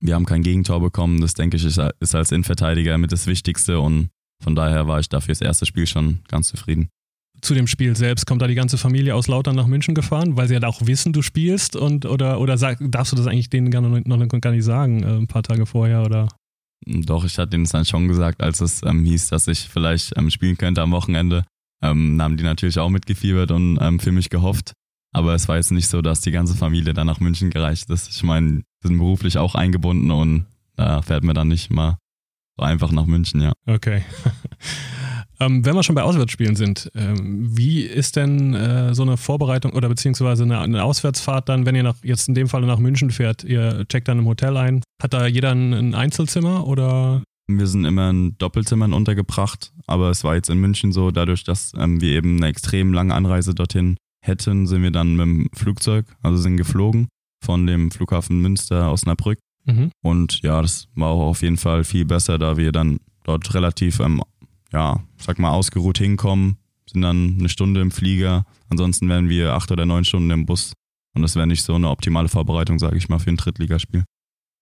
Wir haben kein Gegentor bekommen. Das, denke ich, ist, ist als Innenverteidiger mit das Wichtigste und von daher war ich da fürs erste Spiel schon ganz zufrieden. Zu dem Spiel selbst kommt da die ganze Familie aus Lautern nach München gefahren, weil sie ja auch wissen, du spielst und oder oder sag, darfst du das eigentlich denen gar noch, noch gar nicht sagen, äh, ein paar Tage vorher oder? Doch, ich hatte ihnen es dann schon gesagt, als es ähm, hieß, dass ich vielleicht ähm, spielen könnte am Wochenende. Ähm, haben die natürlich auch mitgefiebert und ähm, für mich gehofft. Aber es war jetzt nicht so, dass die ganze Familie dann nach München gereicht ist. Ich meine, sind beruflich auch eingebunden und da fährt man dann nicht mal so einfach nach München, ja. Okay. Ähm, wenn wir schon bei Auswärtsspielen sind, ähm, wie ist denn äh, so eine Vorbereitung oder beziehungsweise eine, eine Auswärtsfahrt dann, wenn ihr nach, jetzt in dem Fall nach München fährt, ihr checkt dann im Hotel ein? Hat da jeder ein, ein Einzelzimmer oder? Wir sind immer in Doppelzimmern untergebracht, aber es war jetzt in München so, dadurch, dass ähm, wir eben eine extrem lange Anreise dorthin hätten, sind wir dann mit dem Flugzeug, also sind geflogen von dem Flughafen Münster Osnabrück. Mhm. Und ja, das war auch auf jeden Fall viel besser, da wir dann dort relativ, ähm, ja, sag mal, ausgeruht hinkommen, sind dann eine Stunde im Flieger. Ansonsten wären wir acht oder neun Stunden im Bus. Und das wäre nicht so eine optimale Vorbereitung, sage ich mal, für ein Drittligaspiel.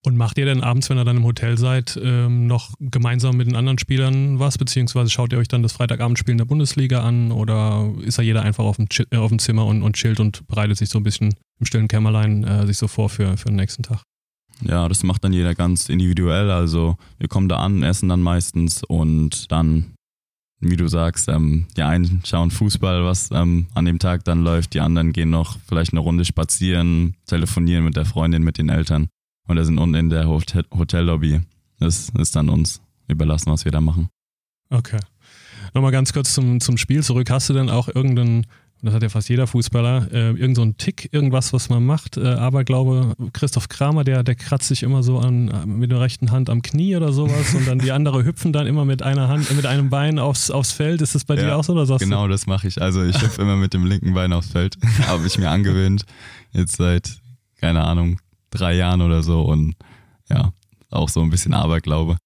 Und macht ihr denn abends, wenn ihr dann im Hotel seid, ähm, noch gemeinsam mit den anderen Spielern was? Beziehungsweise schaut ihr euch dann das Freitagabendspiel in der Bundesliga an? Oder ist da jeder einfach auf dem, äh, auf dem Zimmer und, und chillt und bereitet sich so ein bisschen im stillen Kämmerlein äh, sich so vor für, für den nächsten Tag? Ja, das macht dann jeder ganz individuell. Also wir kommen da an, essen dann meistens und dann, wie du sagst, ähm, die einen schauen Fußball, was ähm, an dem Tag dann läuft, die anderen gehen noch vielleicht eine Runde spazieren, telefonieren mit der Freundin, mit den Eltern und da sind unten in der Hotel Hotellobby. Das ist dann uns überlassen, was wir da machen. Okay. Nochmal ganz kurz zum, zum Spiel zurück. Hast du denn auch irgendeinen, das hat ja fast jeder Fußballer, äh, irgendeinen so Tick, irgendwas, was man macht? Äh, aber glaube, Christoph Kramer, der, der kratzt sich immer so an, mit der rechten Hand am Knie oder sowas und dann die andere hüpfen dann immer mit einer Hand, mit einem Bein aufs, aufs Feld. Ist das bei ja, dir auch so oder sagst Genau, du? das mache ich. Also ich hüpfe immer mit dem linken Bein aufs Feld. Habe ich mir angewöhnt. Jetzt seit, keine Ahnung, drei Jahren oder so und ja, auch so ein bisschen Aberglaube.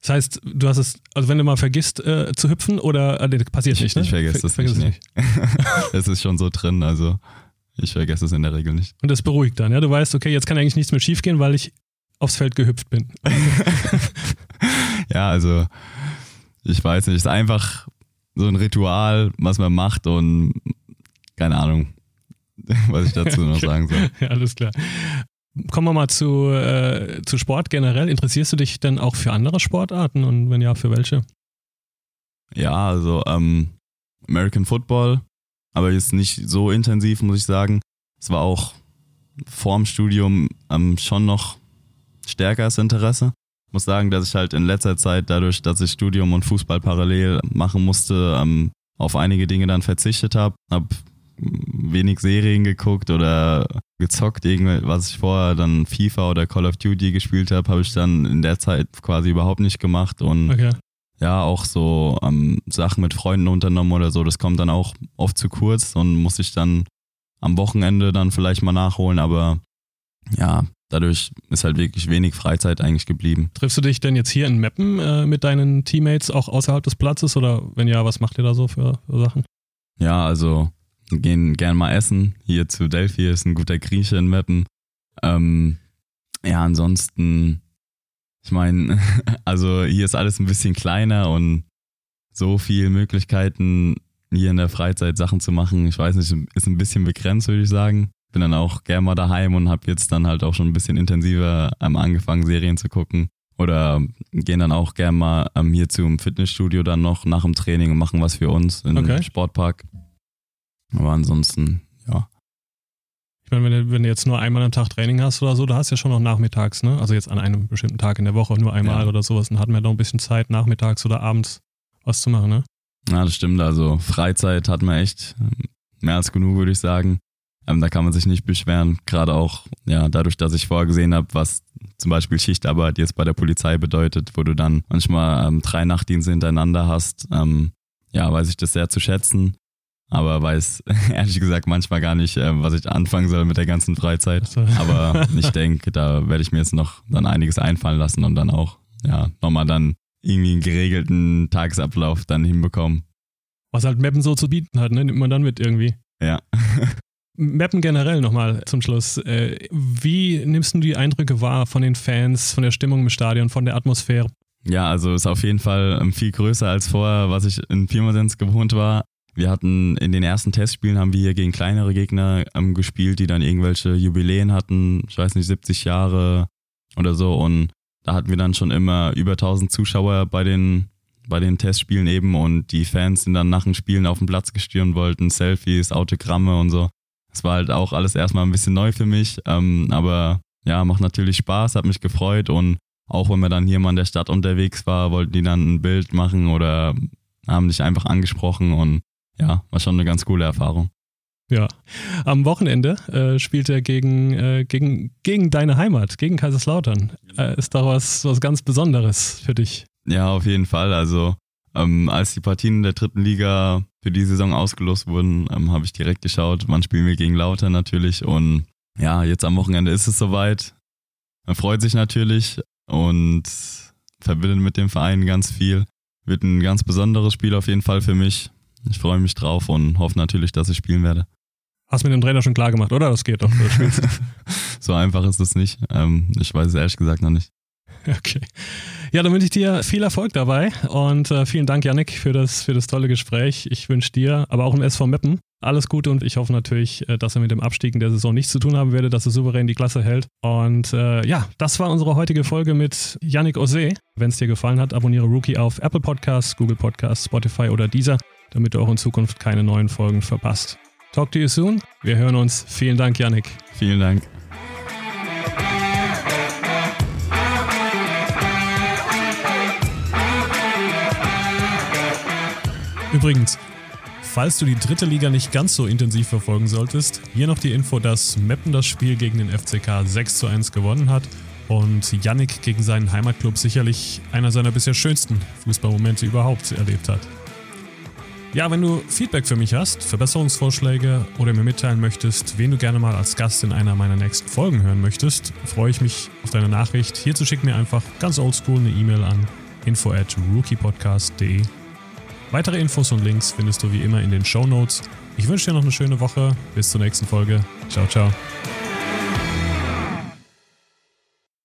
Das heißt, du hast es, also wenn du mal vergisst äh, zu hüpfen oder äh, passiert ich, nicht, ne? Ich vergesse das nicht. nicht. es ist schon so drin, also ich vergesse es in der Regel nicht. Und das beruhigt dann, ja? Du weißt, okay, jetzt kann eigentlich nichts mehr schiefgehen, weil ich aufs Feld gehüpft bin. ja, also ich weiß nicht, es ist einfach so ein Ritual, was man macht und keine Ahnung, was ich dazu noch sagen soll. Ja, alles klar. Kommen wir mal zu, äh, zu Sport generell. Interessierst du dich denn auch für andere Sportarten und wenn ja, für welche? Ja, also ähm, American Football, aber jetzt nicht so intensiv, muss ich sagen. Es war auch vorm Studium ähm, schon noch stärkeres Interesse. Ich muss sagen, dass ich halt in letzter Zeit, dadurch, dass ich Studium und Fußball parallel machen musste, ähm, auf einige Dinge dann verzichtet habe. Habe wenig Serien geguckt oder gezockt, was ich vorher dann FIFA oder Call of Duty gespielt habe, habe ich dann in der Zeit quasi überhaupt nicht gemacht und okay. ja, auch so ähm, Sachen mit Freunden unternommen oder so, das kommt dann auch oft zu kurz und muss ich dann am Wochenende dann vielleicht mal nachholen, aber ja, dadurch ist halt wirklich wenig Freizeit eigentlich geblieben. Triffst du dich denn jetzt hier in Meppen äh, mit deinen Teammates auch außerhalb des Platzes oder wenn ja, was macht ihr da so für, für Sachen? Ja, also gehen gern mal essen. Hier zu Delphi ist ein guter Grieche in Meppen. Ähm, ja, ansonsten, ich meine, also hier ist alles ein bisschen kleiner und so viele Möglichkeiten, hier in der Freizeit Sachen zu machen. Ich weiß nicht, ist ein bisschen begrenzt, würde ich sagen. Bin dann auch gern mal daheim und habe jetzt dann halt auch schon ein bisschen intensiver ähm, angefangen, Serien zu gucken. Oder gehen dann auch gern mal ähm, hier zum Fitnessstudio dann noch nach dem Training und machen was für uns im okay. Sportpark. Aber ansonsten, ja. Ich meine, wenn du, wenn du jetzt nur einmal am Tag Training hast oder so, da hast du ja schon noch nachmittags, ne? Also jetzt an einem bestimmten Tag in der Woche nur einmal ja. oder sowas, dann hat man ja noch ein bisschen Zeit, nachmittags oder abends was zu machen, ne? Ja, das stimmt. Also Freizeit hat man echt ähm, mehr als genug, würde ich sagen. Ähm, da kann man sich nicht beschweren. Gerade auch, ja, dadurch, dass ich vorher gesehen habe, was zum Beispiel Schichtarbeit jetzt bei der Polizei bedeutet, wo du dann manchmal ähm, drei Nachtdienste hintereinander hast, ähm, ja, weiß ich das sehr zu schätzen aber weiß ehrlich gesagt manchmal gar nicht, äh, was ich anfangen soll mit der ganzen Freizeit. Aber ich denke, da werde ich mir jetzt noch dann einiges einfallen lassen und dann auch, ja, nochmal dann irgendwie einen geregelten Tagesablauf dann hinbekommen. Was halt Mappen so zu bieten hat, ne? nimmt man dann mit irgendwie. Ja. Mappen generell nochmal zum Schluss. Äh, wie nimmst du die Eindrücke wahr von den Fans, von der Stimmung im Stadion, von der Atmosphäre? Ja, also ist auf jeden Fall ähm, viel größer als vorher, was ich in Pirmasens gewohnt war. Wir hatten in den ersten Testspielen haben wir hier gegen kleinere Gegner ähm, gespielt, die dann irgendwelche Jubiläen hatten, ich weiß nicht, 70 Jahre oder so. Und da hatten wir dann schon immer über 1000 Zuschauer bei den, bei den Testspielen eben. Und die Fans sind dann nach den Spielen auf den Platz gestürmt, wollten Selfies, Autogramme und so. Das war halt auch alles erstmal ein bisschen neu für mich, ähm, aber ja, macht natürlich Spaß, hat mich gefreut. Und auch wenn man dann hier mal in der Stadt unterwegs war, wollten die dann ein Bild machen oder haben dich einfach angesprochen. Und ja, war schon eine ganz coole Erfahrung. Ja. Am Wochenende äh, spielt er gegen, äh, gegen, gegen deine Heimat, gegen Kaiserslautern. Äh, ist da was, was ganz Besonderes für dich? Ja, auf jeden Fall. Also, ähm, als die Partien der dritten Liga für die Saison ausgelost wurden, ähm, habe ich direkt geschaut, wann spielen wir gegen Lautern natürlich. Und ja, jetzt am Wochenende ist es soweit. Man freut sich natürlich und verbindet mit dem Verein ganz viel. Wird ein ganz besonderes Spiel auf jeden Fall für mich. Ich freue mich drauf und hoffe natürlich, dass ich spielen werde. Hast mit dem Trainer schon klar gemacht, oder? Das geht doch. So einfach ist es nicht. Ähm, ich weiß es ehrlich gesagt noch nicht. Okay. Ja, dann wünsche ich dir viel Erfolg dabei und äh, vielen Dank, Yannick, für das, für das tolle Gespräch. Ich wünsche dir, aber auch im SV Meppen, alles Gute und ich hoffe natürlich, äh, dass er mit dem Abstieg in der Saison nichts zu tun haben werde, dass er souverän die Klasse hält. Und äh, ja, das war unsere heutige Folge mit Yannick Ose. Wenn es dir gefallen hat, abonniere Rookie auf Apple Podcasts, Google Podcasts, Spotify oder Deezer, damit du auch in Zukunft keine neuen Folgen verpasst. Talk to you soon. Wir hören uns. Vielen Dank, Yannick. Vielen Dank. Übrigens, falls du die dritte Liga nicht ganz so intensiv verfolgen solltest, hier noch die Info, dass Meppen das Spiel gegen den FCK 6 zu 1 gewonnen hat und Yannick gegen seinen Heimatclub sicherlich einer seiner bisher schönsten Fußballmomente überhaupt erlebt hat. Ja, wenn du Feedback für mich hast, Verbesserungsvorschläge oder mir mitteilen möchtest, wen du gerne mal als Gast in einer meiner nächsten Folgen hören möchtest, freue ich mich auf deine Nachricht. Hierzu schick mir einfach ganz oldschool eine E-Mail an info at rookiepodcast.de Weitere Infos und Links findest du wie immer in den Show Notes. Ich wünsche dir noch eine schöne Woche. Bis zur nächsten Folge. Ciao, ciao.